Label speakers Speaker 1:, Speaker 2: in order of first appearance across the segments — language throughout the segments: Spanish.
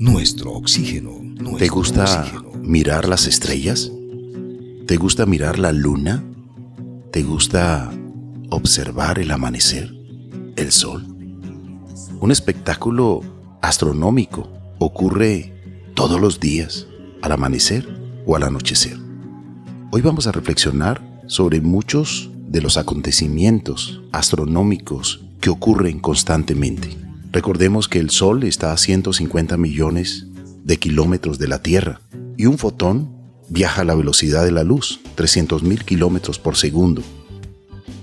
Speaker 1: Nuestro oxígeno.
Speaker 2: ¿Te gusta mirar las estrellas? ¿Te gusta mirar la luna? ¿Te gusta observar el amanecer? ¿El sol? Un espectáculo astronómico ocurre todos los días, al amanecer o al anochecer. Hoy vamos a reflexionar sobre muchos de los acontecimientos astronómicos que ocurren constantemente. Recordemos que el Sol está a 150 millones de kilómetros de la Tierra y un fotón viaja a la velocidad de la luz, 300 mil kilómetros por segundo.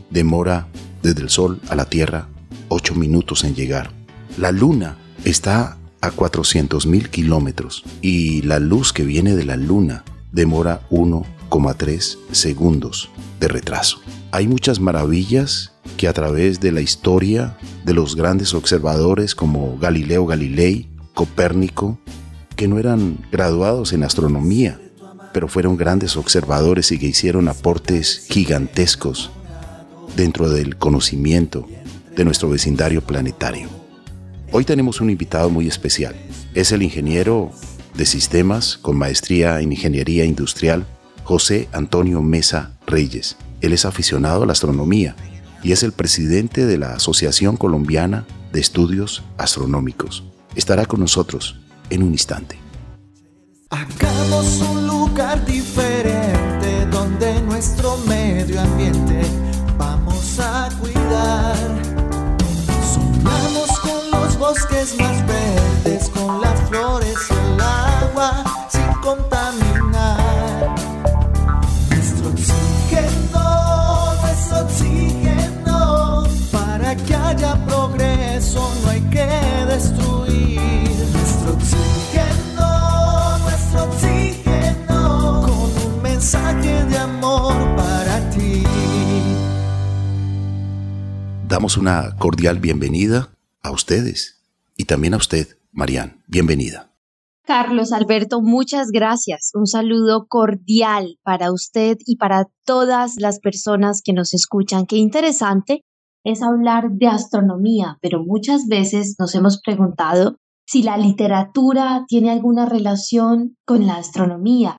Speaker 2: Demora desde el Sol a la Tierra 8 minutos en llegar. La Luna está a 400 mil kilómetros y la luz que viene de la Luna demora 1,3 segundos de retraso. Hay muchas maravillas que a través de la historia de los grandes observadores como Galileo Galilei, Copérnico, que no eran graduados en astronomía, pero fueron grandes observadores y que hicieron aportes gigantescos dentro del conocimiento de nuestro vecindario planetario. Hoy tenemos un invitado muy especial. Es el ingeniero de sistemas con maestría en ingeniería industrial, José Antonio Mesa Reyes. Él es aficionado a la astronomía y es el presidente de la Asociación Colombiana de Estudios Astronómicos. Estará con nosotros en un instante.
Speaker 3: Hagamos un lugar diferente donde nuestro medio ambiente vamos a cuidar. Sumamos con los bosques más verdes, con las flores y el agua sin contaminar.
Speaker 2: Damos una cordial bienvenida a ustedes y también a usted, Marian. Bienvenida.
Speaker 4: Carlos Alberto, muchas gracias. Un saludo cordial para usted y para todas las personas que nos escuchan. Qué interesante es hablar de astronomía, pero muchas veces nos hemos preguntado si la literatura tiene alguna relación con la astronomía.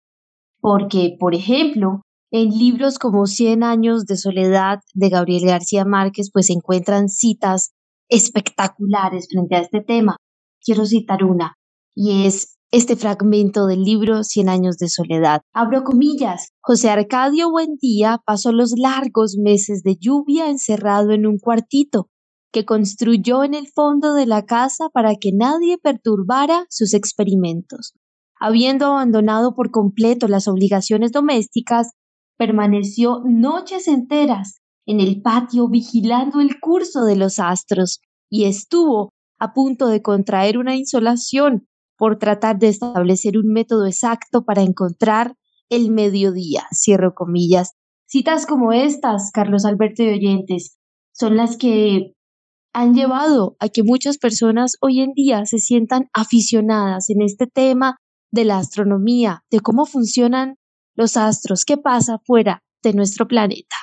Speaker 4: Porque, por ejemplo, en libros como Cien años de soledad de Gabriel García Márquez, pues se encuentran citas espectaculares frente a este tema. Quiero citar una, y es este fragmento del libro Cien años de soledad. Abro comillas. José Arcadio Buendía pasó los largos meses de lluvia encerrado en un cuartito que construyó en el fondo de la casa para que nadie perturbara sus experimentos. Habiendo abandonado por completo las obligaciones domésticas, permaneció noches enteras en el patio vigilando el curso de los astros y estuvo a punto de contraer una insolación por tratar de establecer un método exacto para encontrar el mediodía. Comillas. Citas como estas, Carlos Alberto y oyentes, son las que han llevado a que muchas personas hoy en día se sientan aficionadas en este tema de la astronomía, de cómo funcionan los astros, qué pasa fuera de nuestro planeta.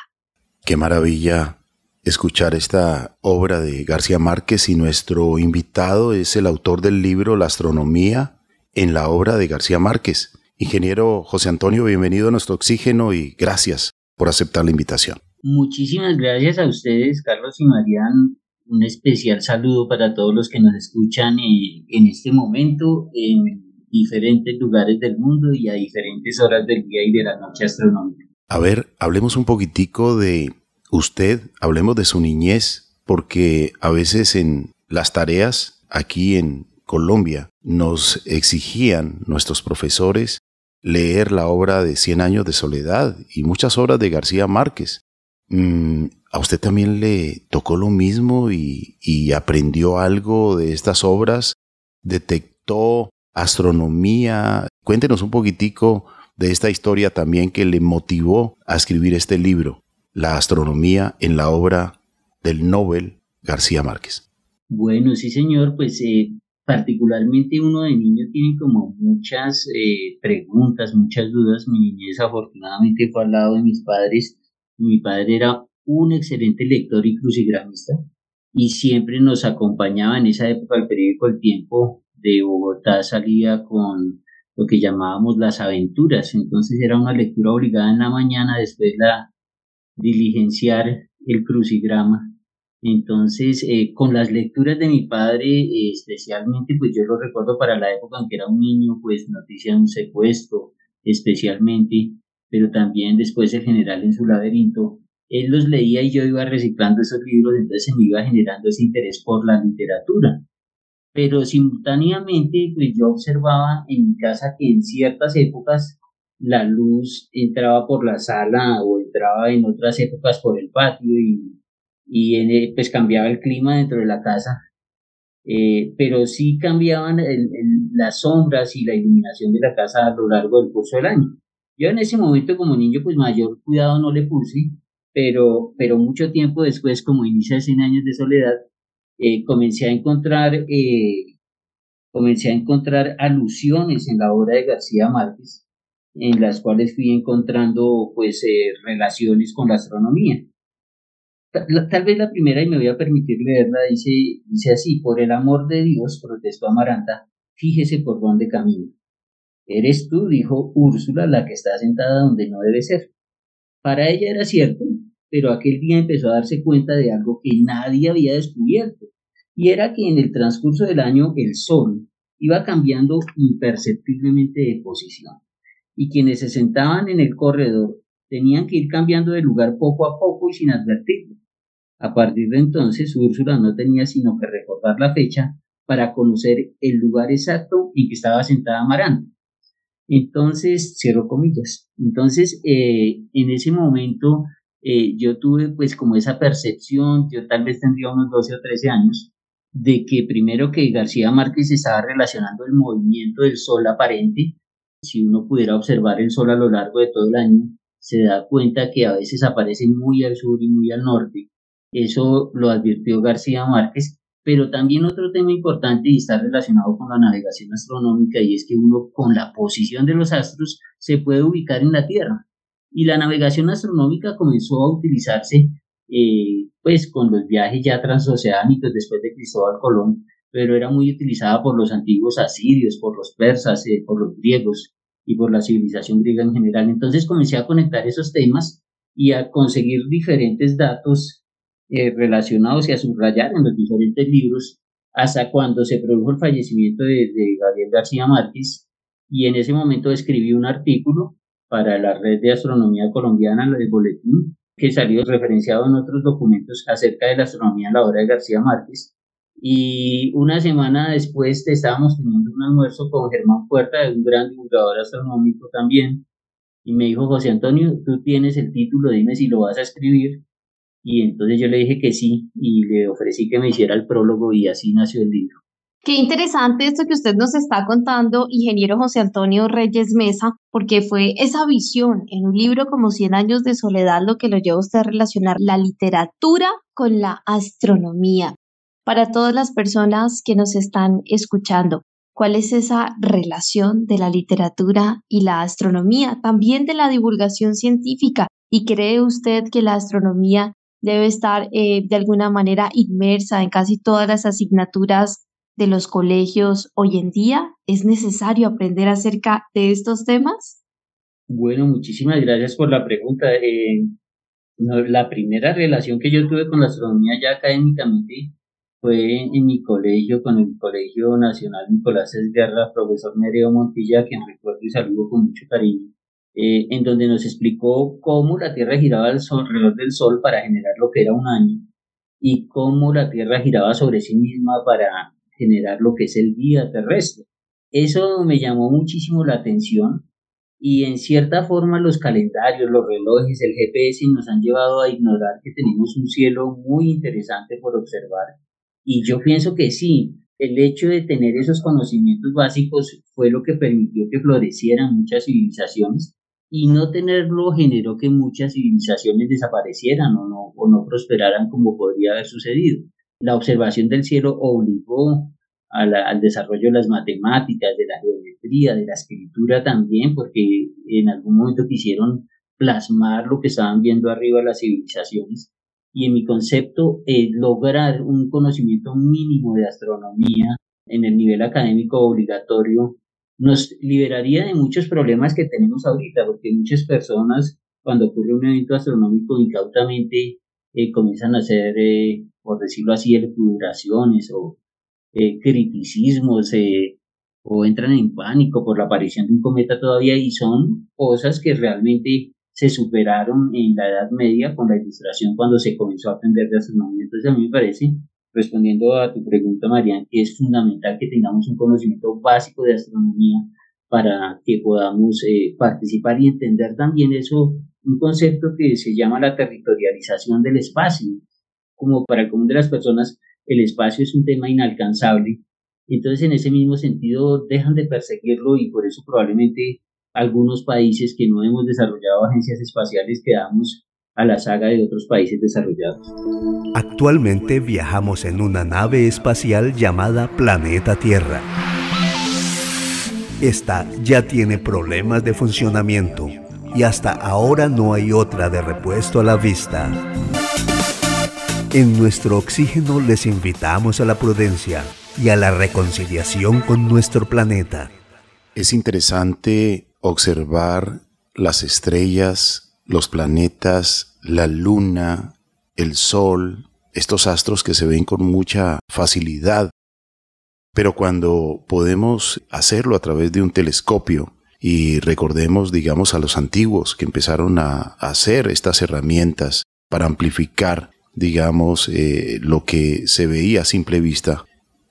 Speaker 2: Qué maravilla escuchar esta obra de García Márquez y nuestro invitado es el autor del libro La astronomía en la obra de García Márquez. Ingeniero José Antonio, bienvenido a nuestro oxígeno y gracias por aceptar la invitación.
Speaker 5: Muchísimas gracias a ustedes, Carlos y Marian. Un especial saludo para todos los que nos escuchan en, este momento en diferentes lugares del mundo y a diferentes horas del día y de la noche astronómica.
Speaker 2: A ver, hablemos un poquitico de usted, hablemos de su niñez, porque a veces en las tareas aquí en Colombia nos exigían nuestros profesores leer la obra de Cien años de soledad y muchas obras de García Márquez. Mm, ¿A usted también le tocó lo mismo y, y aprendió algo de estas obras? ¿Detectó astronomía? Cuéntenos un poquitico de esta historia también que le motivó a escribir este libro, La astronomía en la obra del Nobel García Márquez.
Speaker 5: Bueno, sí señor, pues eh, particularmente uno de niño tiene como muchas eh, preguntas, muchas dudas. Mi niñez afortunadamente fue al lado de mis padres. Mi padre era un excelente lector y crucigramista y siempre nos acompañaba en esa época el periódico El Tiempo de Bogotá salía con lo que llamábamos las aventuras. Entonces era una lectura obligada en la mañana, después la diligenciar el crucigrama. Entonces, eh, con las lecturas de mi padre, eh, especialmente, pues yo lo recuerdo para la época en que era un niño, pues noticia de un secuestro, especialmente, pero también después el general en su laberinto, él los leía y yo iba reciclando esos libros, entonces me iba generando ese interés por la literatura. Pero simultáneamente, pues yo observaba en mi casa que en ciertas épocas la luz entraba por la sala o entraba en otras épocas por el patio y, y pues cambiaba el clima dentro de la casa. Eh, pero sí cambiaban las sombras y la iluminación de la casa a lo largo del curso del año. Yo en ese momento como niño pues mayor cuidado no le puse, pero, pero mucho tiempo después, como inicia 100 años de soledad, eh, comencé a encontrar eh, comencé a encontrar alusiones en la obra de García Márquez, en las cuales fui encontrando pues eh, relaciones con la astronomía. Tal, vez la primera, y me voy a permitir leerla, dice, dice así, por el amor de Dios, protestó Amaranta, fíjese por dónde camina. Eres tú, dijo Úrsula, la que está sentada donde no debe ser. Para ella era cierto, pero aquel día empezó a darse cuenta de algo que nadie había descubierto, y era que en el transcurso del año el Sol iba cambiando imperceptiblemente de posición, y quienes se sentaban en el corredor tenían que ir cambiando de lugar poco a poco y sin advertirlo. A partir de entonces, Úrsula no tenía sino que recordar la fecha para conocer el lugar exacto en que estaba sentada Amaranta. Entonces, cierro comillas. Entonces, eh, en ese momento, eh, yo tuve pues como esa percepción, yo tal vez tendría unos 12 o 13 años, de que primero que García Márquez estaba relacionando el movimiento del sol aparente, si uno pudiera observar el sol a lo largo de todo el año, se da cuenta que a veces aparece muy al sur y muy al norte. Eso lo advirtió García Márquez, pero también otro tema importante y está relacionado con la navegación astronómica y es que uno con la posición de los astros se puede ubicar en la Tierra. Y la navegación astronómica comenzó a utilizarse eh, pues con los viajes ya transoceánicos después de Cristóbal Colón, pero era muy utilizada por los antiguos asirios, por los persas, eh, por los griegos y por la civilización griega en general. Entonces comencé a conectar esos temas y a conseguir diferentes datos eh, relacionados y a subrayar en los diferentes libros hasta cuando se produjo el fallecimiento de, de Gabriel García Márquez y en ese momento escribí un artículo para la red de astronomía colombiana, el boletín, que salió referenciado en otros documentos acerca de la astronomía en la obra de García Márquez. Y una semana después estábamos teniendo un almuerzo con Germán Puerta, un gran divulgador astronómico también, y me dijo, José Antonio, tú tienes el título, dime si lo vas a escribir. Y entonces yo le dije que sí, y le ofrecí que me hiciera el prólogo, y así nació el libro.
Speaker 4: Qué interesante esto que usted nos está contando, ingeniero José Antonio Reyes Mesa, porque fue esa visión en un libro como Cien años de soledad lo que lo lleva a usted a relacionar la literatura con la astronomía. Para todas las personas que nos están escuchando, ¿cuál es esa relación de la literatura y la astronomía? También de la divulgación científica. ¿Y cree usted que la astronomía debe estar eh, de alguna manera inmersa en casi todas las asignaturas de los colegios hoy en día? ¿Es necesario aprender acerca de estos temas?
Speaker 5: Bueno, muchísimas gracias por la pregunta. Eh, la primera relación que yo tuve con la astronomía ya académicamente fue en, mi colegio, con el Colegio Nacional Nicolás Esguerra, profesor Nereo Montilla, quien recuerdo y saludo con mucho cariño, eh, en donde nos explicó cómo la Tierra giraba alrededor del Sol para generar lo que era un año y cómo la Tierra giraba sobre sí misma para generar lo que es el día terrestre. Eso me llamó muchísimo la atención y en cierta forma los calendarios, los relojes, el GPS nos han llevado a ignorar que tenemos un cielo muy interesante por observar. Y yo pienso que sí, el hecho de tener esos conocimientos básicos fue lo que permitió que florecieran muchas civilizaciones y no tenerlo generó que muchas civilizaciones desaparecieran o no, o no prosperaran como podría haber sucedido la observación del cielo obligó al desarrollo de las matemáticas, de la geometría, de la escritura también, porque en algún momento quisieron plasmar lo que estaban viendo arriba las civilizaciones. Y en mi concepto, lograr un conocimiento mínimo de astronomía en el nivel académico obligatorio nos liberaría de muchos problemas que tenemos ahorita, porque muchas personas cuando ocurre un evento astronómico incautamente eh, comienzan a hacer, eh, por decirlo así, elucubraciones o eh, criticismos o entran en pánico por la aparición de un cometa todavía y son cosas que realmente se superaron en la Edad Media con la ilustración cuando se comenzó a aprender de astronomía. Entonces a mí me parece respondiendo a tu pregunta, Marian, que es fundamental que tengamos un conocimiento básico de astronomía para que podamos eh, participar y entender también eso, un concepto que se llama la territorialización del espacio. Como para el común de las personas, el espacio es un tema inalcanzable. Entonces, en ese mismo sentido, dejan de perseguirlo y por eso probablemente algunos países que no hemos desarrollado agencias espaciales quedamos a la saga de otros países desarrollados.
Speaker 1: Actualmente viajamos en una nave espacial llamada Planeta Tierra. Esta ya tiene problemas de funcionamiento y hasta ahora no hay otra de repuesto a la vista. En nuestro oxígeno les invitamos a la prudencia y a la reconciliación con nuestro planeta.
Speaker 2: Es interesante observar las estrellas los planetas, la luna, el sol, estos astros que se ven con mucha facilidad. Pero cuando podemos hacerlo a través de un telescopio, y recordemos, digamos, a los antiguos que empezaron a hacer estas herramientas para amplificar, digamos, eh, lo que se veía a simple vista,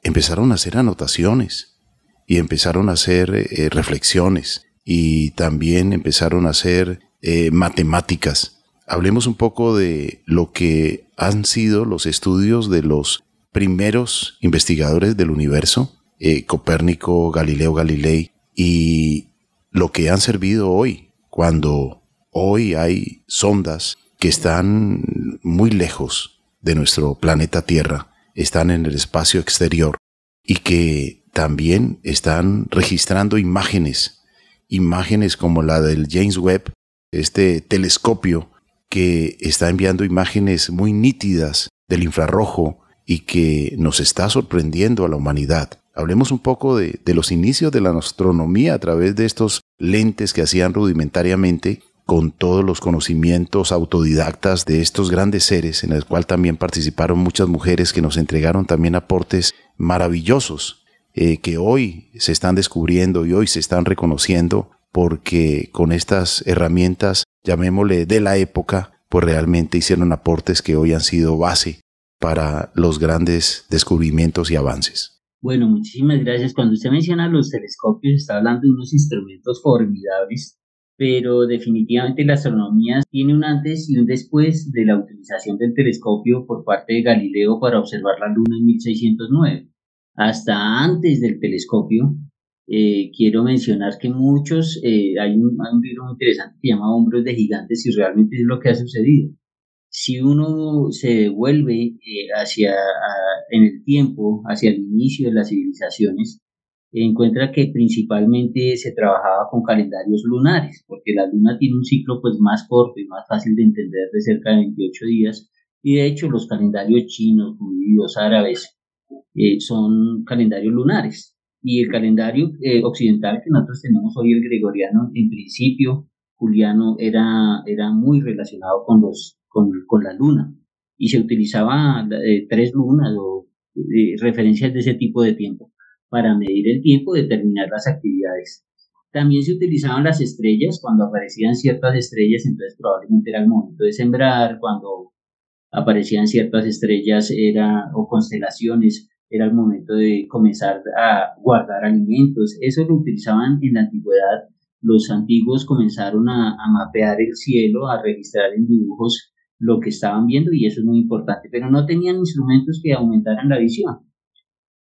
Speaker 2: empezaron a hacer anotaciones y empezaron a hacer eh, reflexiones y también empezaron a hacer eh, matemáticas. Hablemos un poco de lo que han sido los estudios de los primeros investigadores del universo, eh, Copérnico, Galileo Galilei, y lo que han servido hoy, cuando hoy hay sondas que están muy lejos de nuestro planeta Tierra, están en el espacio exterior y que también están registrando imágenes, imágenes como la del James Webb, este telescopio que está enviando imágenes muy nítidas del infrarrojo y que nos está sorprendiendo a la humanidad. Hablemos un poco de, los inicios de la astronomía a través de estos lentes que hacían rudimentariamente con todos los conocimientos autodidactas de estos grandes seres, en el cual también participaron muchas mujeres que nos entregaron también aportes maravillosos, eh, que hoy se están descubriendo y hoy se están reconociendo porque con estas herramientas, llamémosle de la época, pues realmente hicieron aportes que hoy han sido base para los grandes descubrimientos y avances.
Speaker 5: Bueno, muchísimas gracias. Cuando usted menciona los telescopios, está hablando de unos instrumentos formidables, pero definitivamente la astronomía tiene un antes y un después de la utilización del telescopio por parte de Galileo para observar la Luna en 1609. Hasta antes del telescopio, eh, quiero mencionar que muchos, eh, hay, un, libro muy interesante que se llama Hombros de Gigantes y realmente es lo que ha sucedido. Si uno se devuelve eh, hacia en el tiempo, hacia el inicio de las civilizaciones, encuentra que principalmente se trabajaba con calendarios lunares, porque la luna tiene un ciclo pues más corto y más fácil de entender de cerca de 28 días, y de hecho los calendarios chinos, judíos, árabes, son calendarios lunares. Y el calendario eh, occidental que nosotros tenemos hoy, el gregoriano, en principio, Juliano era, era muy relacionado con, los, con, la luna y se utilizaba eh, tres lunas o eh, referencias de ese tipo de tiempo para medir el tiempo determinar las actividades. También se utilizaban las estrellas, cuando aparecían ciertas estrellas, entonces probablemente era el momento de sembrar, cuando aparecían ciertas estrellas era, o constelaciones, era el momento de comenzar a guardar alimentos. Eso lo utilizaban en la antigüedad. Los antiguos comenzaron a, mapear el cielo, a registrar en dibujos lo que estaban viendo y eso es muy importante, pero no tenían instrumentos que aumentaran la visión.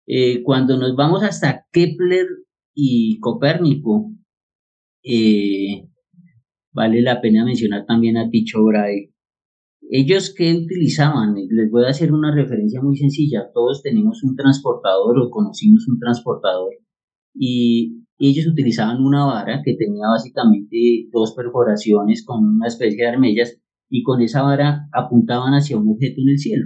Speaker 5: Eh, cuando nos vamos hasta Kepler y Copérnico, eh, vale la pena mencionar también a Tycho Brahe, ellos que utilizaban, les voy a hacer una referencia muy sencilla, todos tenemos un transportador o conocimos un transportador y ellos utilizaban una vara que tenía básicamente dos perforaciones con una especie de armellas y con esa vara apuntaban hacia un objeto en el cielo.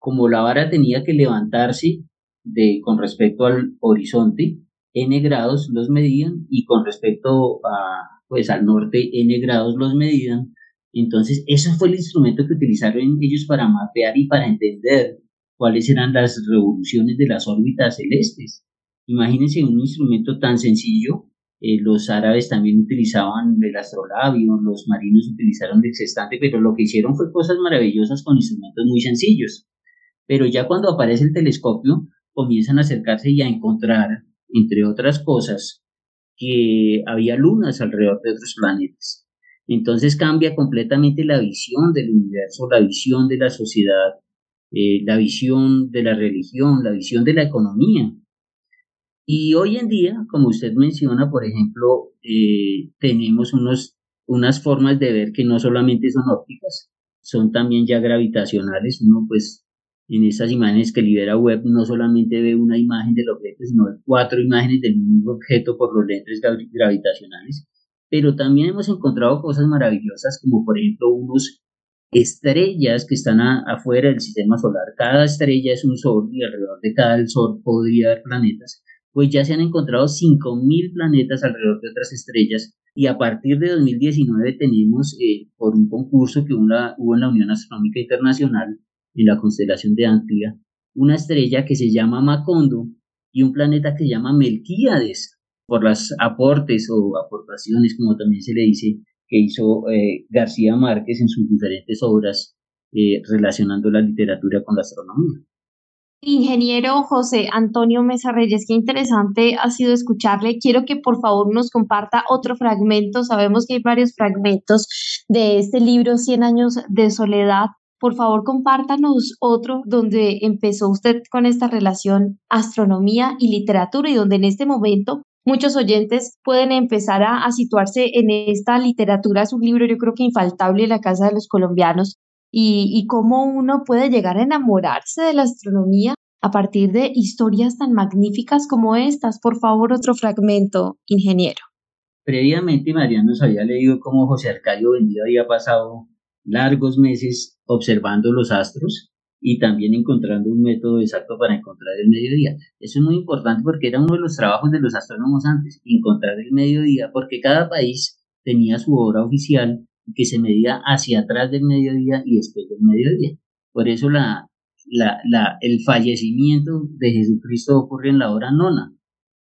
Speaker 5: Como la vara tenía que levantarse de, con respecto al horizonte, n grados los medían y con respecto a, pues, al norte n grados los medían. Entonces, ese fue el instrumento que utilizaron ellos para mapear y para entender cuáles eran las revoluciones de las órbitas celestes. Imagínense un instrumento tan sencillo. Eh, los árabes también utilizaban el astrolabio, los marinos utilizaron el sextante, pero lo que hicieron fue cosas maravillosas con instrumentos muy sencillos. Pero ya cuando aparece el telescopio, comienzan a acercarse y a encontrar, entre otras cosas, que había lunas alrededor de otros planetas. Entonces cambia completamente la visión del universo, la visión de la sociedad, eh, la visión de la religión, la visión de la economía. Y hoy en día, como usted menciona, por ejemplo, eh, tenemos unos, unas formas de ver que no solamente son ópticas, son también ya gravitacionales. Uno pues en esas imágenes que libera web no solamente ve una imagen del objeto, sino cuatro imágenes del mismo objeto por los lentes gravitacionales. Pero también hemos encontrado cosas maravillosas como por ejemplo unos estrellas que están afuera del sistema solar. Cada estrella es un sol y alrededor de cada sol podría haber planetas. Pues ya se han encontrado 5.000 planetas alrededor de otras estrellas y a partir de 2019 tenemos, eh, por un concurso que hubo en la Unión Astronómica Internacional, en la constelación de Antlia, una estrella que se llama Macondo y un planeta que se llama Melquíades, por los aportes o aportaciones, como también se le dice, que hizo eh, García Márquez en sus diferentes obras eh, relacionando la literatura con la astronomía.
Speaker 4: Ingeniero José Antonio Mesa Reyes, qué interesante ha sido escucharle. Quiero que por favor nos comparta otro fragmento. Sabemos que hay varios fragmentos de este libro, Cien años de soledad, por favor, compártanos otro donde empezó usted con esta relación astronomía y literatura y donde en este momento muchos oyentes pueden empezar a, situarse en esta literatura. Es un libro yo creo que infaltable en la Casa de los Colombianos y, y cómo uno puede llegar a enamorarse de la astronomía a partir de historias tan magníficas como estas. Por favor, otro fragmento, ingeniero.
Speaker 5: Previamente, María nos había leído cómo José Arcadio Vendido había pasado largos meses observando los astros y también encontrando un método exacto para encontrar el mediodía. Eso es muy importante porque era uno de los trabajos de los astrónomos antes, encontrar el mediodía, porque cada país tenía su hora oficial que se medía hacia atrás del mediodía y después del mediodía. Por eso la, la, el fallecimiento de Jesucristo ocurre en la hora nona,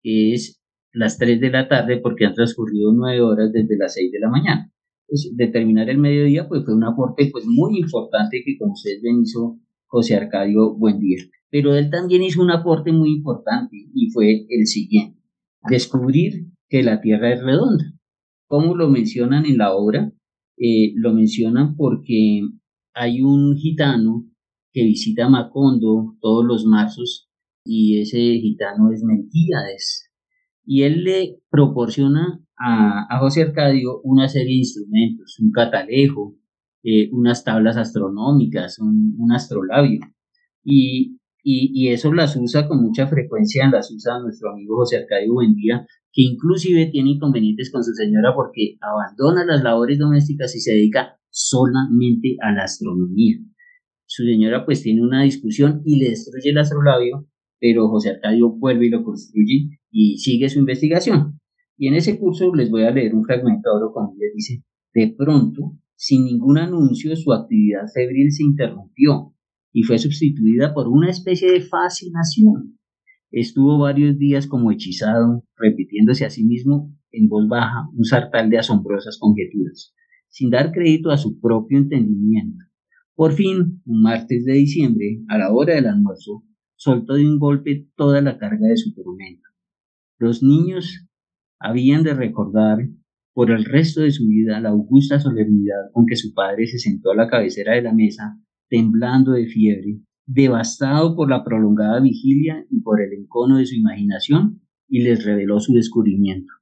Speaker 5: que es las 3 de la tarde porque han transcurrido nueve horas desde las 6 de la mañana pues, determinar el mediodía, pues fue un aporte pues muy importante que como ustedes ven hizo José Arcadio Buendía. Pero él también hizo un aporte muy importante y fue el siguiente, descubrir que la Tierra es redonda. Como lo mencionan en la obra? Eh, lo mencionan porque hay un gitano que visita Macondo todos los marzos y ese gitano es Melquíades. Y él le proporciona a, José Arcadio una serie de instrumentos, un catalejo, eh, unas tablas astronómicas, un, astrolabio. Y, y, eso las usa con mucha frecuencia, las usa nuestro amigo José Arcadio Buendía, que inclusive tiene inconvenientes con su señora porque abandona las labores domésticas y se dedica solamente a la astronomía. Su señora pues tiene una discusión y le destruye el astrolabio, pero José Arcadio vuelve y lo construye y sigue su investigación. Y en ese curso les voy a leer un fragmento cuando les dice, de pronto, sin ningún anuncio, su actividad febril se interrumpió y fue sustituida por una especie de fascinación. Estuvo varios días como hechizado, a sí mismo en voz baja un sartal de asombrosas conjeturas, sin dar crédito a su propio entendimiento. Por fin, un martes de diciembre, a la hora del almuerzo, soltó de un golpe toda la carga de su tormento. Los niños habían de recordar por el resto de su vida la augusta solemnidad con que su padre se sentó a la cabecera de la mesa, temblando de fiebre, devastado por la prolongada vigilia y por el encono de su imaginación, y les reveló su descubrimiento.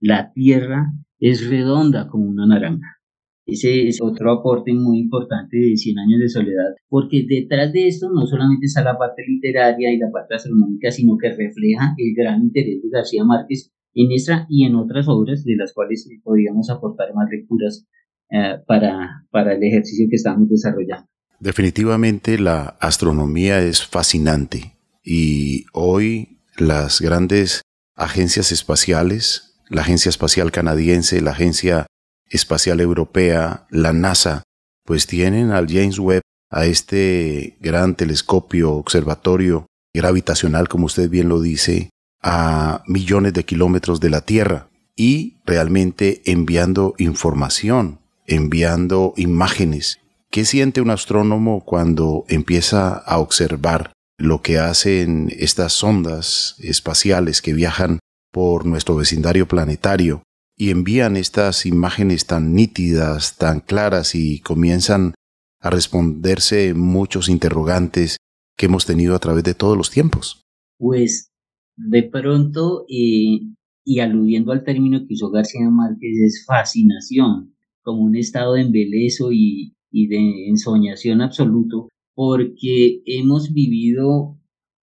Speaker 5: La tierra es redonda como una naranja. Ese es otro aporte muy importante de Cien años de soledad, porque detrás de esto no solamente está la parte literaria y la parte astronómica, sino que refleja el gran interés de García Márquez en esta y en otras obras de las cuales podríamos aportar más lecturas eh, para, para el ejercicio que estamos desarrollando.
Speaker 2: Definitivamente la astronomía es fascinante y hoy las grandes agencias espaciales, la Agencia Espacial Canadiense, la Agencia Espacial Europea, la NASA, pues tienen al James Webb, a este gran telescopio, observatorio gravitacional, como usted bien lo dice, a millones de kilómetros de la Tierra y realmente enviando información, enviando imágenes. ¿Qué siente un astrónomo cuando empieza a observar lo que hacen estas sondas espaciales que viajan por nuestro vecindario planetario y envían estas imágenes tan nítidas, tan claras y comienzan a responderse muchos interrogantes que hemos tenido a través de todos los tiempos?
Speaker 5: Pues de pronto, eh, y aludiendo al término que usó García Márquez, es fascinación, como un estado de embelezo y, y de ensoñación absoluto, porque hemos vivido,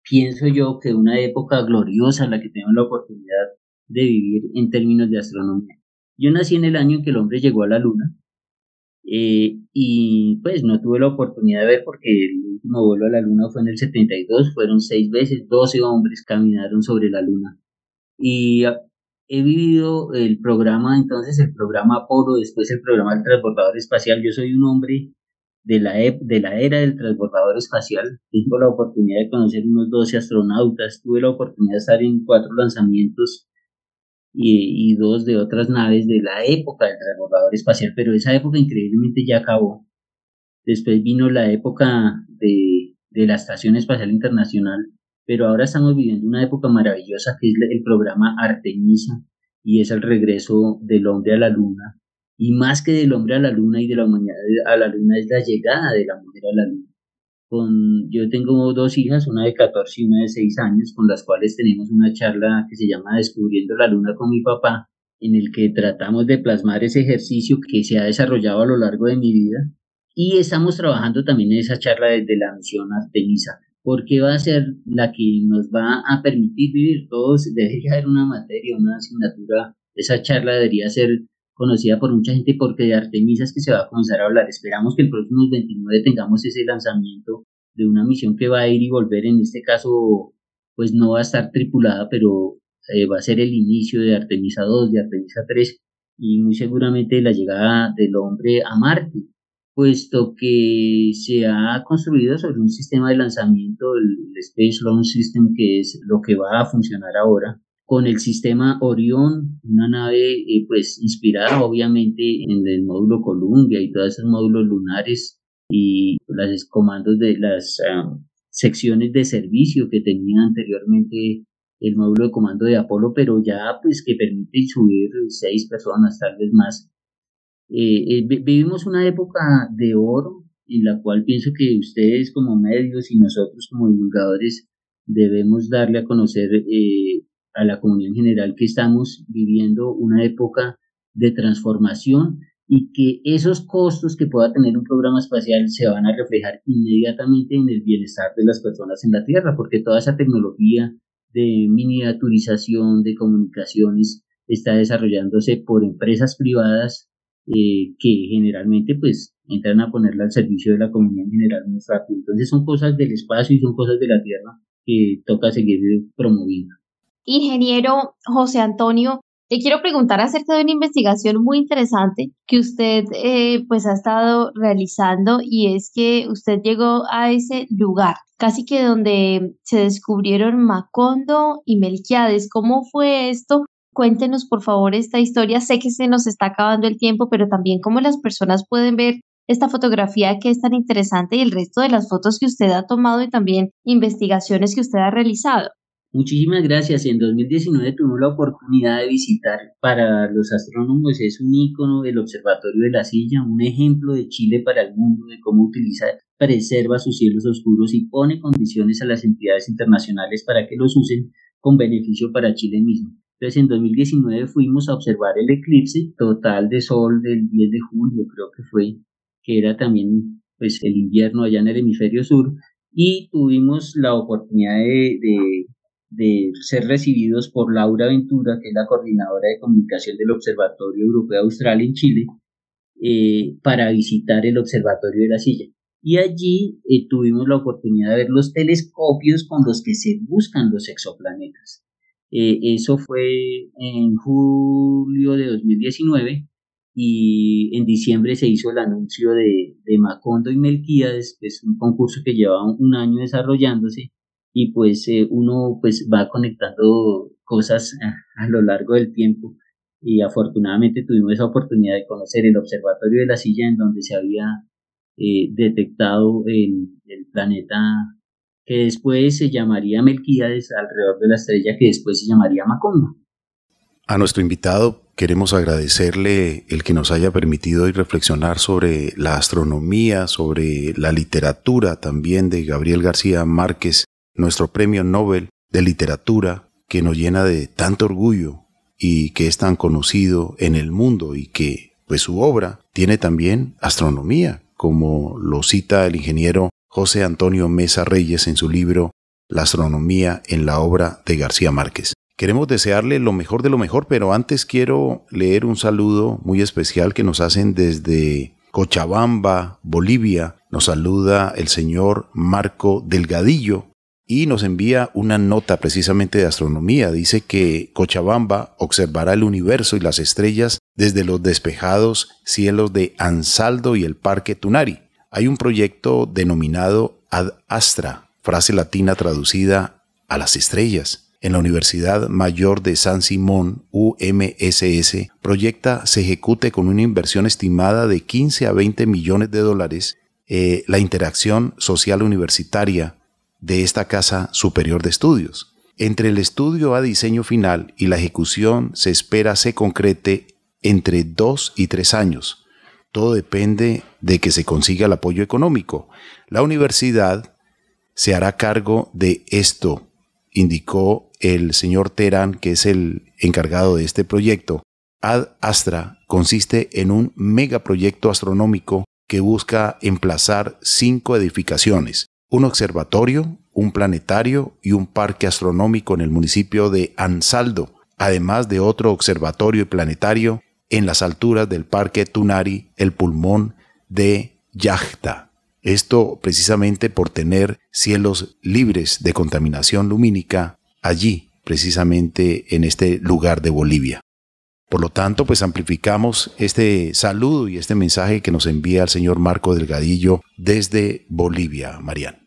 Speaker 5: pienso yo, que una época gloriosa en la que tenemos la oportunidad de vivir en términos de astronomía. Yo nací en el año en que el hombre llegó a la luna eh, y pues no tuve la oportunidad de ver porque el último vuelo a la luna fue en el 72, fueron seis veces, 12 hombres caminaron sobre la luna. Y he vivido el programa, entonces el programa Apolo, después el programa del transbordador espacial. Yo soy un hombre de la, de la era del transbordador espacial. Tengo la oportunidad de conocer unos 12 astronautas, tuve la oportunidad de estar en cuatro lanzamientos y, y, dos de otras naves de la época del transbordador espacial, pero esa época increíblemente ya acabó. Después vino la época de, de la Estación Espacial Internacional, pero ahora estamos viviendo una época maravillosa que es el programa Artemisa y es el regreso del hombre a la luna. Y más que del hombre a la luna y de la humanidad a la luna es la llegada de la mujer a la luna con, yo tengo dos hijas, una de 14 y una de 6 años, con las cuales tenemos una charla que se llama Descubriendo la Luna con mi papá, en el que tratamos de plasmar ese ejercicio que se ha desarrollado a lo largo de mi vida. Y estamos trabajando también en esa charla desde la misión Artemisa, porque va a ser la que nos va a permitir vivir todos. Debería haber una materia, una asignatura. Esa charla debería ser conocida por mucha gente porque de Artemisa es que se va a comenzar a hablar. Esperamos que el próximo 29 tengamos ese lanzamiento de una misión que va a ir y volver. En este caso, pues no va a estar tripulada, pero eh, va a ser el inicio de Artemisa 2, de Artemisa 3 y muy seguramente la llegada del hombre a Marte, puesto que se ha construido sobre un sistema de lanzamiento, el Space Launch System, que es lo que va a funcionar ahora, con el sistema Orión, una nave eh, pues inspirada obviamente en el módulo Columbia y todos esos módulos lunares y los comandos de las secciones de servicio que tenía anteriormente el módulo de comando de Apolo, pero ya pues que permite subir seis personas, tal vez más. Eh, eh, vivimos una época de oro en la cual pienso que ustedes como medios y nosotros como divulgadores debemos darle a conocer eh, a la comunidad en general que estamos viviendo una época de transformación y que esos costos que pueda tener un programa espacial se van a reflejar inmediatamente en el bienestar de las personas en la Tierra, porque toda esa tecnología de miniaturización de comunicaciones está desarrollándose por empresas privadas eh, que generalmente pues entran a ponerla al servicio de la comunidad en general muy rápido. Entonces son cosas del espacio y son cosas de la Tierra que toca seguir promoviendo.
Speaker 4: Ingeniero José Antonio, le quiero preguntar acerca de una investigación muy interesante que usted eh, pues ha estado realizando y es que usted llegó a ese lugar, casi que donde se descubrieron Macondo y Melquiades. ¿Cómo fue esto? Cuéntenos por favor esta historia. Sé que se nos está acabando el tiempo, pero también cómo las personas pueden ver esta fotografía que es tan interesante y el resto de las fotos que usted ha tomado y también investigaciones que usted ha realizado.
Speaker 5: Muchísimas gracias. En 2019 tuvimos la oportunidad de visitar para los astrónomos, es un icono del Observatorio de la Silla, un ejemplo de Chile para el mundo de cómo utiliza, preserva sus cielos oscuros y pone condiciones a las entidades internacionales para que los usen con beneficio para Chile mismo. Entonces en 2019 fuimos a observar el eclipse total de sol del 10 de julio, creo que fue, que era también pues el invierno allá en el hemisferio sur y tuvimos la oportunidad de de ser recibidos por Laura Ventura, que es la coordinadora de comunicación del Observatorio Europeo Austral en Chile, eh, para visitar el Observatorio de la Silla. y allí eh, tuvimos la oportunidad de ver los telescopios con los que se buscan los exoplanetas. Eh, eso fue en julio de 2019 y en diciembre se hizo el anuncio de, de Macondo y Melquíades, pues un concurso que llevaba un año desarrollándose y pues eh, uno pues va conectando cosas a, lo largo del tiempo y afortunadamente tuvimos esa oportunidad de conocer el observatorio de la silla en donde se había eh, detectado el, el, planeta que después se llamaría Melquíades alrededor de la estrella que después se llamaría Macondo.
Speaker 2: A nuestro invitado queremos agradecerle el que nos haya permitido hoy reflexionar sobre la astronomía, sobre la literatura también de Gabriel García Márquez, nuestro premio Nobel de literatura, que nos llena de tanto orgullo y que es tan conocido en el mundo y que pues su obra tiene también astronomía, como lo cita el ingeniero José Antonio Mesa Reyes en su libro La astronomía en la obra de García Márquez. Queremos desearle lo mejor de lo mejor, pero antes quiero leer un saludo muy especial que nos hacen desde Cochabamba, Bolivia. Nos saluda el señor Marco Delgadillo, y nos envía una nota precisamente de astronomía. Dice que Cochabamba observará el universo y las estrellas desde los despejados cielos de Ansaldo y el Parque Tunari. Hay un proyecto denominado Ad Astra, frase latina traducida a las estrellas. En la Universidad Mayor de San Simón, UMSS, proyecta se ejecute con una inversión estimada de 15 a 20 millones de dólares eh, la interacción social universitaria de esta Casa Superior de Estudios. Entre el estudio a diseño final y la ejecución se espera se concrete entre dos y tres años. Todo depende de que se consiga el apoyo económico. La universidad se hará cargo de esto, indicó el señor Terán, que es el encargado de este proyecto. Ad Astra consiste en un megaproyecto astronómico que busca emplazar cinco edificaciones, un observatorio, un planetario y un parque astronómico en el municipio de Ansaldo, además de otro observatorio y planetario en las alturas del Parque Tunari, el pulmón de Yachta. Esto precisamente por tener cielos libres de contaminación lumínica allí, precisamente en este lugar de Bolivia. Por lo tanto, pues amplificamos este saludo y este mensaje que nos envía el señor Marco Delgadillo desde Bolivia, Mariana.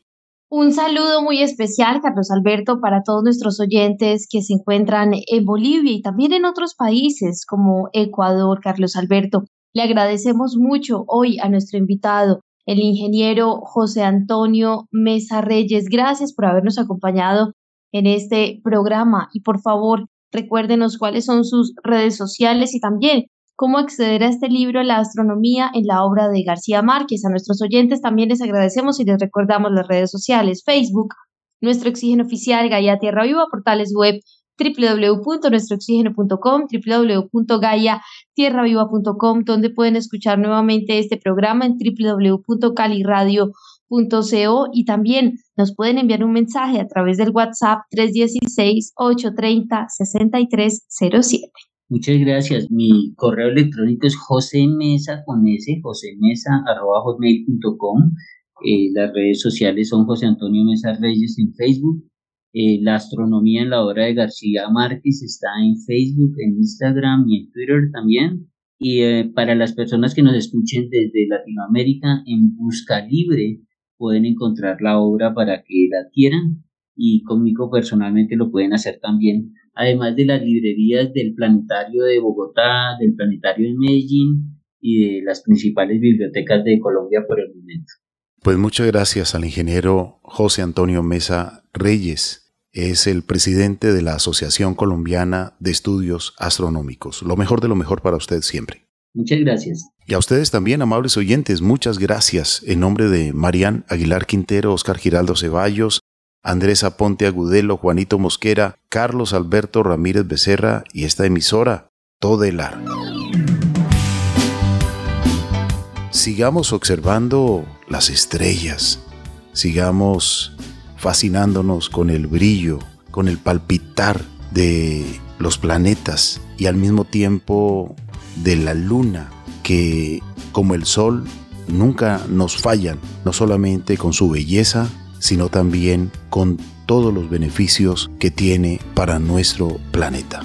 Speaker 4: Un saludo muy especial, Carlos Alberto, para todos nuestros oyentes que se encuentran en Bolivia y también en otros países como Ecuador, Carlos Alberto. Le agradecemos mucho hoy a nuestro invitado, el ingeniero José Antonio Mesa Reyes. Gracias por habernos acompañado en este programa y por favor recuérdenos cuáles son sus redes sociales y también cómo acceder a este libro La astronomía en la obra de García Márquez. A nuestros oyentes también les agradecemos y les recordamos las redes sociales, Facebook, Nuestro Oxígeno Oficial, Gaia Tierra Viva, portales web www.nuestrooxígeno.com, www.gaiatierraviva.com, donde pueden escuchar nuevamente este programa en www.caliradio.co y también nos pueden enviar un mensaje a través del WhatsApp 316-830-6307.
Speaker 5: Muchas gracias. Mi correo electrónico es josemesa con s, josemesa.hotmail.com. Eh, las redes sociales son José Antonio Mesa Reyes en Facebook. Eh, la astronomía en la obra de García Márquez está en Facebook, en Instagram y en Twitter también. Y eh, para las personas que nos escuchen desde Latinoamérica, en Busca Libre pueden encontrar la obra para que la adquieran y conmigo personalmente lo pueden hacer también además de las librerías del Planetario de Bogotá, del Planetario de Medellín y de las principales bibliotecas de Colombia por el momento.
Speaker 2: Pues muchas gracias al ingeniero José Antonio Mesa Reyes. Es el presidente de la Asociación Colombiana de Estudios Astronómicos. Lo mejor de lo mejor para usted siempre.
Speaker 5: Muchas gracias.
Speaker 2: Y a ustedes también, amables oyentes, muchas gracias. En nombre de Marían Aguilar Quintero, Oscar Giraldo Ceballos, Andrés Aponte Agudelo, Juanito Mosquera, Carlos Alberto Ramírez Becerra y esta emisora, Todelar. Sigamos observando las estrellas, sigamos fascinándonos con el brillo, con el palpitar de los planetas y al mismo tiempo de la luna que, como el sol, nunca nos fallan, no solamente con su belleza, sino también con todos los beneficios que tiene para nuestro planeta.